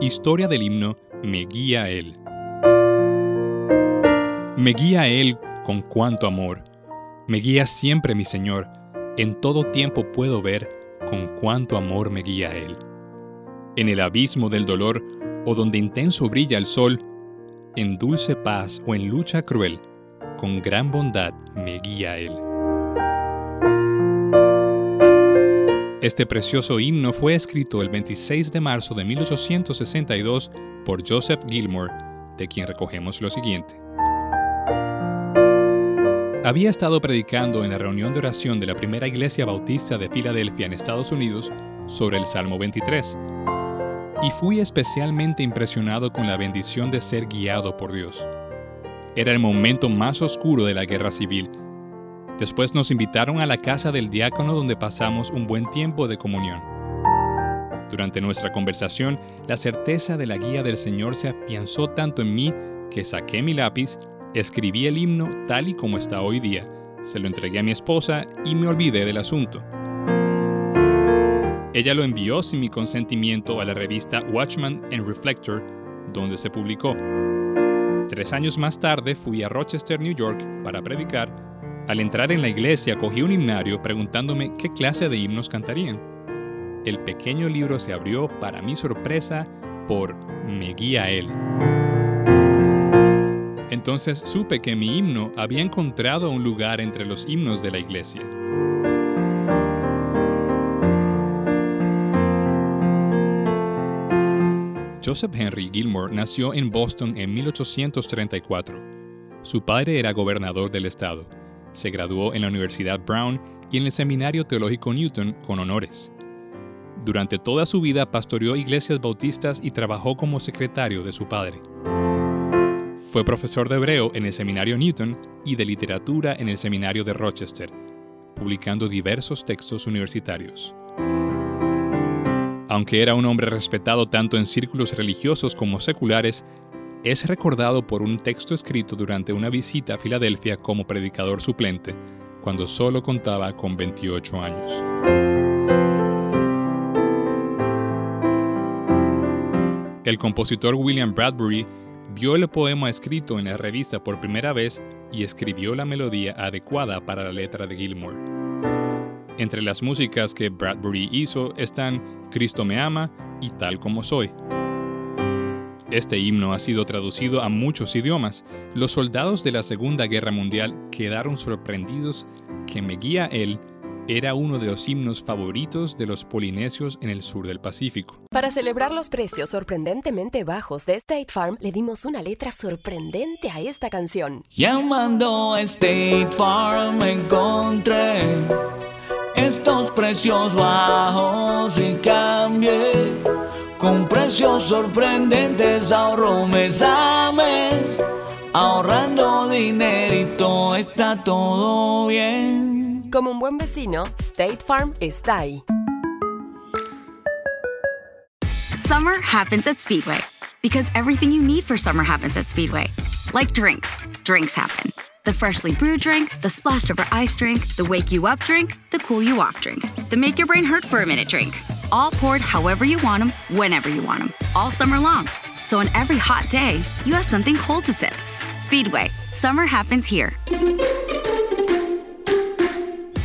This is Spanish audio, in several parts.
Historia del himno Me guía Él. Me guía Él con cuánto amor. Me guía siempre mi Señor. En todo tiempo puedo ver con cuánto amor me guía Él. En el abismo del dolor o donde intenso brilla el sol, en dulce paz o en lucha cruel, con gran bondad me guía Él. Este precioso himno fue escrito el 26 de marzo de 1862 por Joseph Gilmore, de quien recogemos lo siguiente. Había estado predicando en la reunión de oración de la primera iglesia bautista de Filadelfia en Estados Unidos sobre el Salmo 23, y fui especialmente impresionado con la bendición de ser guiado por Dios. Era el momento más oscuro de la guerra civil. Después nos invitaron a la casa del diácono donde pasamos un buen tiempo de comunión. Durante nuestra conversación, la certeza de la guía del Señor se afianzó tanto en mí que saqué mi lápiz, escribí el himno tal y como está hoy día, se lo entregué a mi esposa y me olvidé del asunto. Ella lo envió sin mi consentimiento a la revista Watchman and Reflector, donde se publicó. Tres años más tarde fui a Rochester, New York, para predicar. Al entrar en la iglesia cogí un himnario preguntándome qué clase de himnos cantarían. El pequeño libro se abrió, para mi sorpresa, por Me guía él. Entonces supe que mi himno había encontrado un lugar entre los himnos de la iglesia. Joseph Henry Gilmore nació en Boston en 1834. Su padre era gobernador del estado. Se graduó en la Universidad Brown y en el Seminario Teológico Newton con honores. Durante toda su vida pastoreó iglesias bautistas y trabajó como secretario de su padre. Fue profesor de hebreo en el Seminario Newton y de literatura en el Seminario de Rochester, publicando diversos textos universitarios. Aunque era un hombre respetado tanto en círculos religiosos como seculares, es recordado por un texto escrito durante una visita a Filadelfia como predicador suplente, cuando solo contaba con 28 años. El compositor William Bradbury vio el poema escrito en la revista por primera vez y escribió la melodía adecuada para la letra de Gilmore. Entre las músicas que Bradbury hizo están Cristo me ama y Tal como soy. Este himno ha sido traducido a muchos idiomas. Los soldados de la Segunda Guerra Mundial quedaron sorprendidos que Me Guía Él era uno de los himnos favoritos de los polinesios en el sur del Pacífico. Para celebrar los precios sorprendentemente bajos de State Farm, le dimos una letra sorprendente a esta canción. Llamando a State Farm encontré estos precios bajos y cambié. Con precios sorprendentes ahorro mes a mes. Ahorrando dinerito está todo bien. Como un buen vecino, State Farm está ahí. Summer happens at Speedway because everything you need for summer happens at Speedway. Like drinks, drinks happen. The freshly brewed drink, the splashed over ice drink, the wake you up drink, the cool you off drink, the make your brain hurt for a minute drink. All poured however you want them, whenever you want them, all summer long. So on every hot day, you have something cold to sip. Speedway, summer happens here.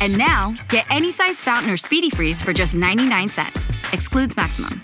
And now, get any size fountain or speedy freeze for just 99 cents. Excludes maximum.